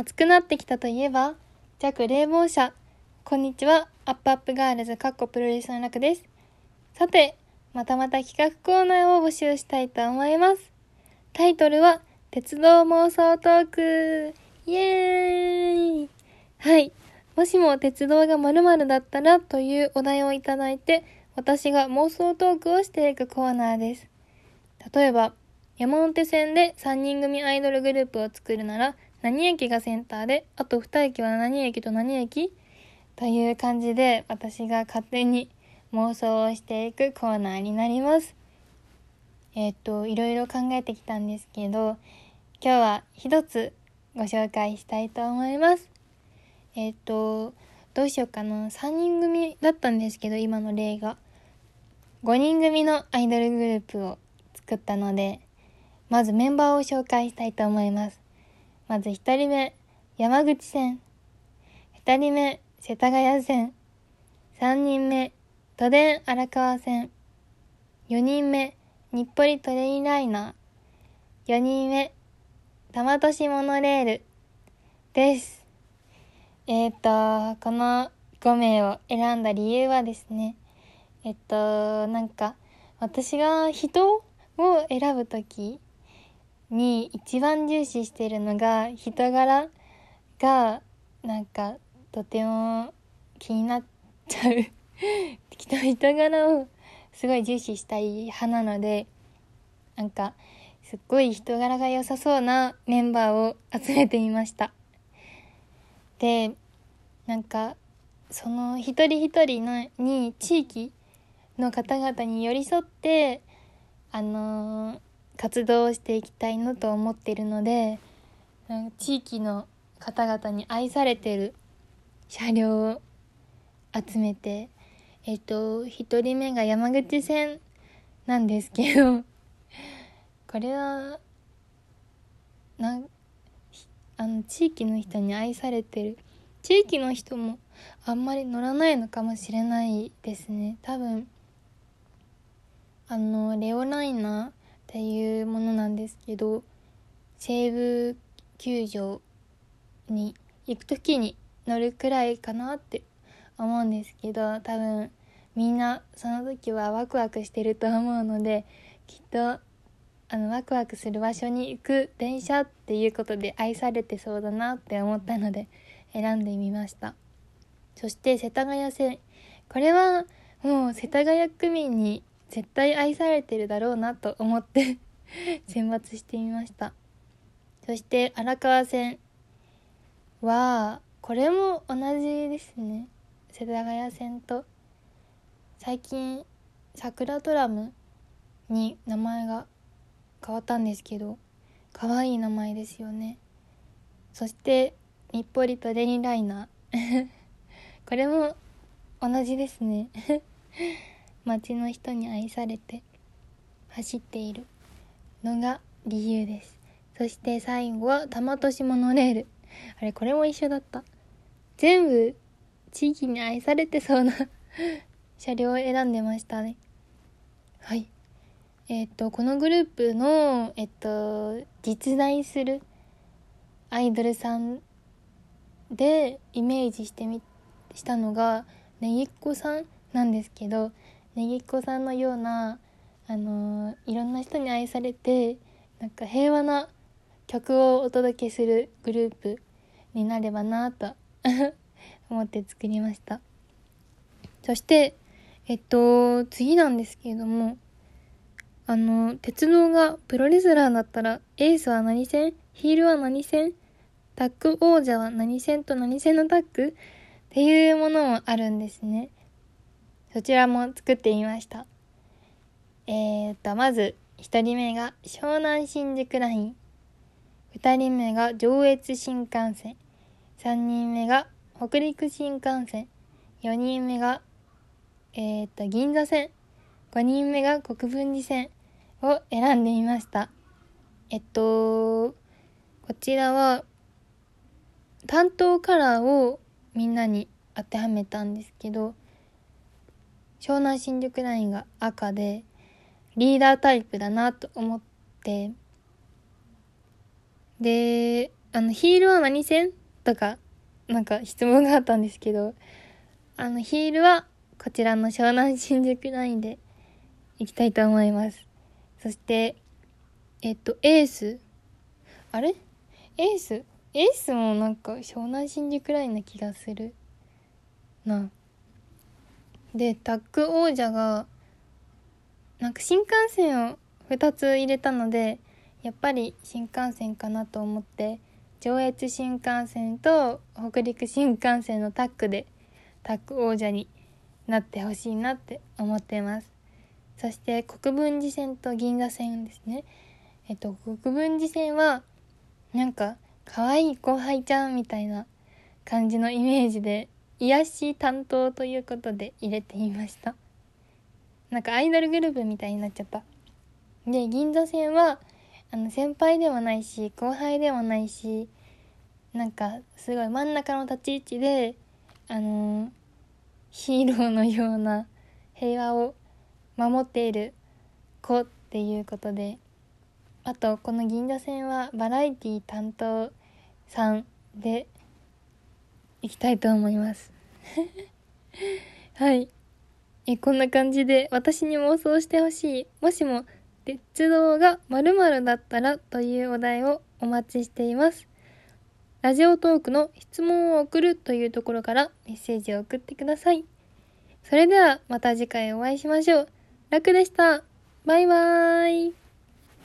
暑くなってきたといえば、弱冷房車。こんにちは、アップアップガールズかっこプロレスの楽です。さて、またまた企画コーナーを募集したいと思います。タイトルは、鉄道妄想トークイエーイはい。もしも鉄道が〇〇だったらというお題をいただいて、私が妄想トークをしていくコーナーです。例えば、山手線で3人組アイドルグループを作るなら、何駅がセンターで、あと2駅は何駅と何駅？という感じで、私が勝手に妄想をしていくコーナーになります。えっ、と、いろいろ考えてきたんですけど、今日は一つご紹介したいと思います。えっ、と、どうしようかな。3人組だったんですけど、今の例が。5人組のアイドルグループを作ったので、まずメンバーを紹介したいと思います。まず1人目、山口線。2人目、世田谷線。3人目、都電荒川線。4人目、日暮里トレインライナー。4人目、玉都市モノレール。です。えっ、と、この5名を選んだ理由はですね、えっと、なんか、私が人を選ぶときに一番重視してるのが人柄がなんかとても気になっちゃう。人柄をすごい重視したい派なのでなんかすっごい人柄が良さそうなメンバーを集めてみました。でなんかその一人一人のに地域の方々に寄り添ってあのー活動をしていきたいなと思っているので地域の方々に愛されてる車両を集めてえっ、と1人目が山口線なんですけどこれはなあの地域の人に愛されてる地域の人もあんまり乗らないのかもしれないですね。多分あのレオライナーっていうものなんですけど西武球場に行く時に乗るくらいかなって思うんですけど多分みんなその時はワクワクしてると思うのできっとあのワクワクする場所に行く電車っていうことで愛されてそうだなって思ったので選んでみました。そして世田谷線。これはもう世田谷区民に絶対愛されてるだろうなと思って 選抜してみました。そして荒川線はこれも同じですね。世田谷線と最近桜トラムに名前が変わったんですけど可愛い名前ですよね。そして日暮里とデニライナー。これも同じですね。街の人に愛されて走っているのが理由です。そして最後は玉都市モノレール。あれこれも一緒だった。全部地域に愛されてそうな 車両を選んでましたね。はい。えっ、とこのグループのえっ、と実在するアイドルさんでイメージしてみしたのがねぎっこさんなんですけどねぎっこさんのようなあのいろんな人に愛されてなんか平和な曲をお届けするグループになればなと 思って作りました。そしてえっと次なんですけれどもあの鉄道がプロレスラーだったらエースは何戦ヒールは何戦タッグ王者は何戦と何戦のタッグっていうものもあるんですね。そちらも作ってみました。えー、と、まず、1人目が湘南新宿ライン。2人目が上越新幹線。3人目が北陸新幹線。4人目が、えー、と、銀座線。5人目が国分寺線を選んでみました。えっと、こちらは、担当カラーをみんなに当てはめたんですけど、湘南新宿ラインが赤でリーダータイプだなと思ってであの、ヒールは何線？とか、なんか質問があったんですけど、あの、ヒールはこちらの湘南新宿ラインで行きたいと思います。そして、えっと、エース？あれ？エース？エースもなんか湘南新宿ラインな気がする。なあ。で、タッグ王者が、なんか新幹線を2つ入れたので、やっぱり新幹線かなと思って、上越新幹線と北陸新幹線のタッグでタッグ王者になってほしいなって思ってます。そして国分寺線と銀座線ですね。えっと国分寺線はなんか可愛い後輩ちゃんみたいな感じのイメージで癒し担当ということで入れてみました。なんかアイドルグループみたいになっちゃった。で銀座線はあの先輩でもないし後輩でもないしなんかすごい真ん中の立ち位置であのー、ヒーローのような平和を守っている子っていうことであとこの銀座線はバラエティ担当さんで行きたいと思います はいえこんな感じで私に妄想してほしいもしも鉄道が〇〇だったらというお題をお待ちしています。ラジオトークの質問を送るというところからメッセージを送ってください。それではまた次回お会いしましょう。楽でした。バイバーイ。